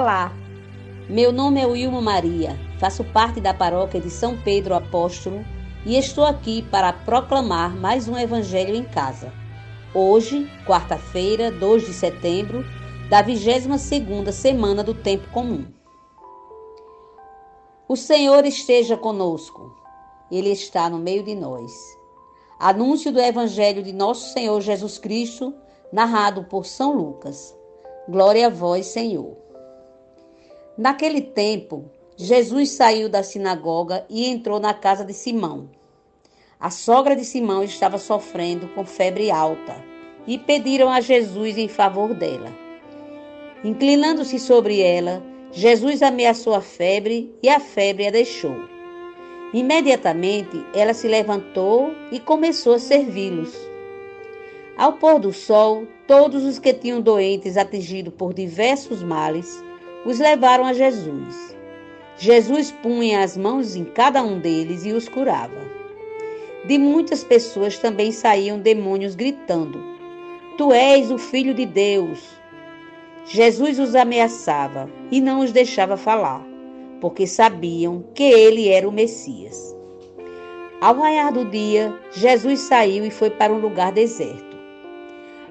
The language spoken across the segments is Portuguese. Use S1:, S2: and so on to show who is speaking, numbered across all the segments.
S1: Olá, meu nome é Wilma Maria, faço parte da paróquia de São Pedro Apóstolo e estou aqui para proclamar mais um Evangelho em casa. Hoje, quarta-feira, 2 de setembro, da 22ª semana do Tempo Comum. O Senhor esteja conosco. Ele está no meio de nós. Anúncio do Evangelho de nosso Senhor Jesus Cristo, narrado por São Lucas. Glória a vós, Senhor. Naquele tempo, Jesus saiu da sinagoga e entrou na casa de Simão. A sogra de Simão estava sofrendo com febre alta e pediram a Jesus em favor dela. Inclinando-se sobre ela, Jesus ameaçou a febre e a febre a deixou. Imediatamente ela se levantou e começou a servi-los. Ao pôr do sol, todos os que tinham doentes atingidos por diversos males os levaram a Jesus. Jesus punha as mãos em cada um deles e os curava. De muitas pessoas também saíam demônios gritando: Tu és o Filho de Deus. Jesus os ameaçava e não os deixava falar, porque sabiam que ele era o Messias. Ao raiar do dia, Jesus saiu e foi para um lugar deserto.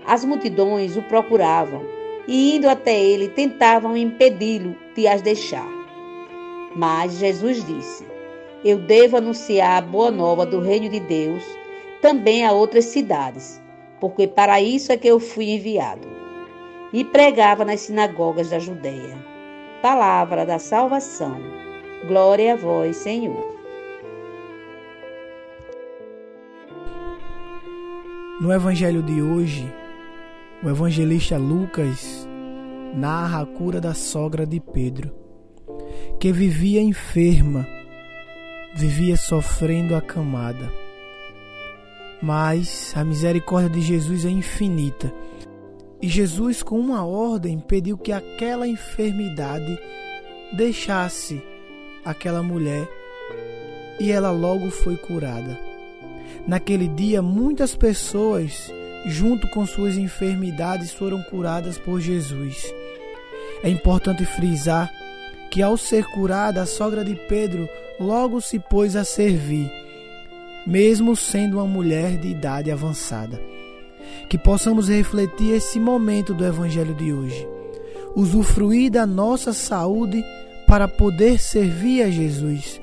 S1: As multidões o procuravam e, indo até ele, tentavam impedi-lo de as deixar. Mas Jesus disse: Eu devo anunciar a boa nova do reino de Deus também a outras cidades, porque para isso é que eu fui enviado. E pregava nas sinagogas da Judéia. Palavra da salvação. Glória a vós, Senhor.
S2: No evangelho de hoje, o evangelista Lucas narra a cura da sogra de Pedro, que vivia enferma, vivia sofrendo acamada. Mas a misericórdia de Jesus é infinita. E Jesus, com uma ordem, pediu que aquela enfermidade deixasse aquela mulher e ela logo foi curada. Naquele dia, muitas pessoas junto com suas enfermidades, foram curadas por Jesus. É importante frisar que, ao ser curada, a sogra de Pedro logo se pôs a servir, mesmo sendo uma mulher de idade avançada. Que possamos refletir esse momento do Evangelho de hoje, usufruir da nossa saúde para poder servir a Jesus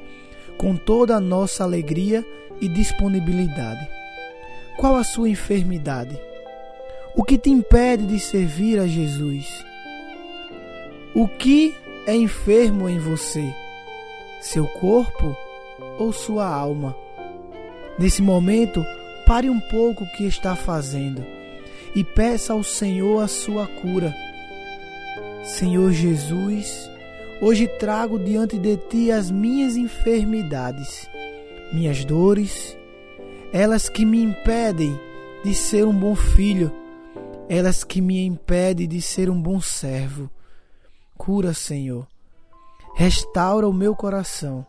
S2: com toda a nossa alegria e disponibilidade. Qual a sua enfermidade? O que te impede de servir a Jesus? O que é enfermo em você? Seu corpo ou sua alma? Nesse momento, pare um pouco o que está fazendo e peça ao Senhor a sua cura. Senhor Jesus, hoje trago diante de ti as minhas enfermidades, minhas dores, elas que me impedem de ser um bom filho, elas que me impedem de ser um bom servo. Cura, Senhor. Restaura o meu coração,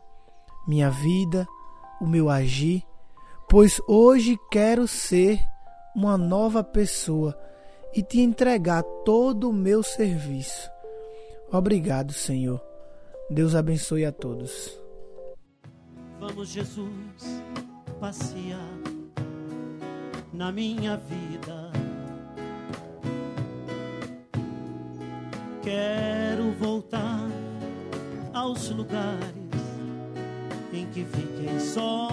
S2: minha vida, o meu agir, pois hoje quero ser uma nova pessoa e te entregar todo o meu serviço. Obrigado, Senhor. Deus abençoe a todos.
S3: Vamos, Jesus passear na minha vida. Quero voltar aos lugares em que fiquei só.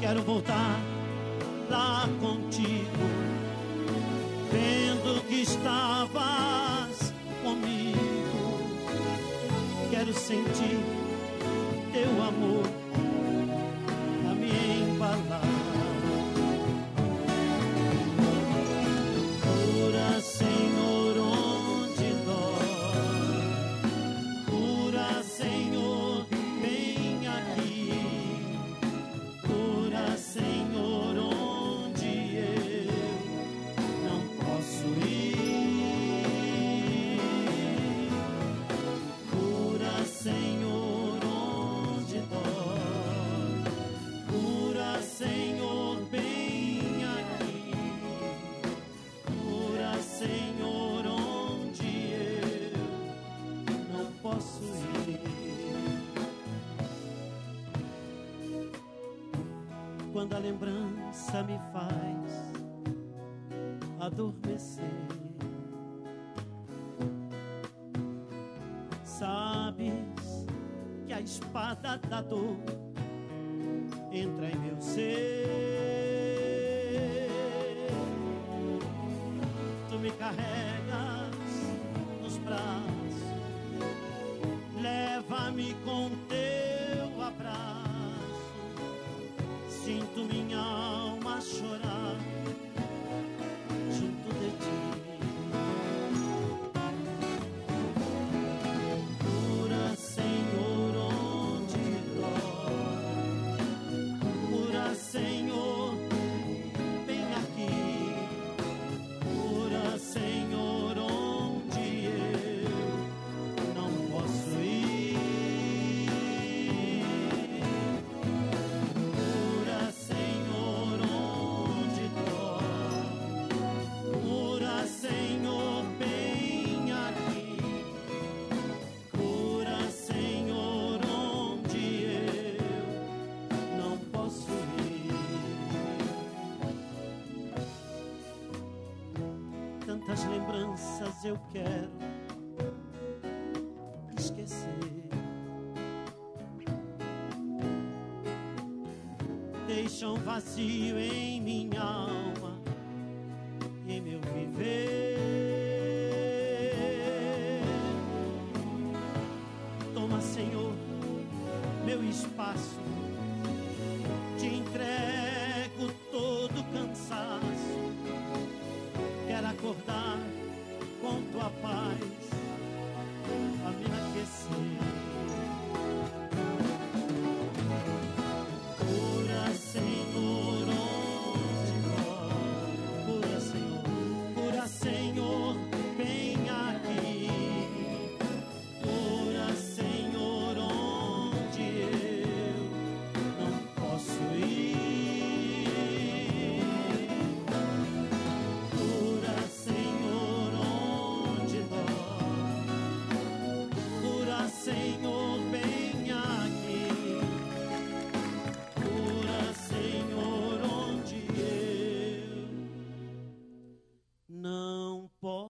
S3: Quero voltar lá contigo, vendo que estavas comigo. Quero sentir Quando a lembrança me faz adormecer. Sabes que a espada da dor entra em meu ser. Tu me carregas nos braços, leva-me com teu abraço. Sinto eu quero esquecer. Deixam vazio em minha alma e em meu viver. Toma, Senhor, meu espaço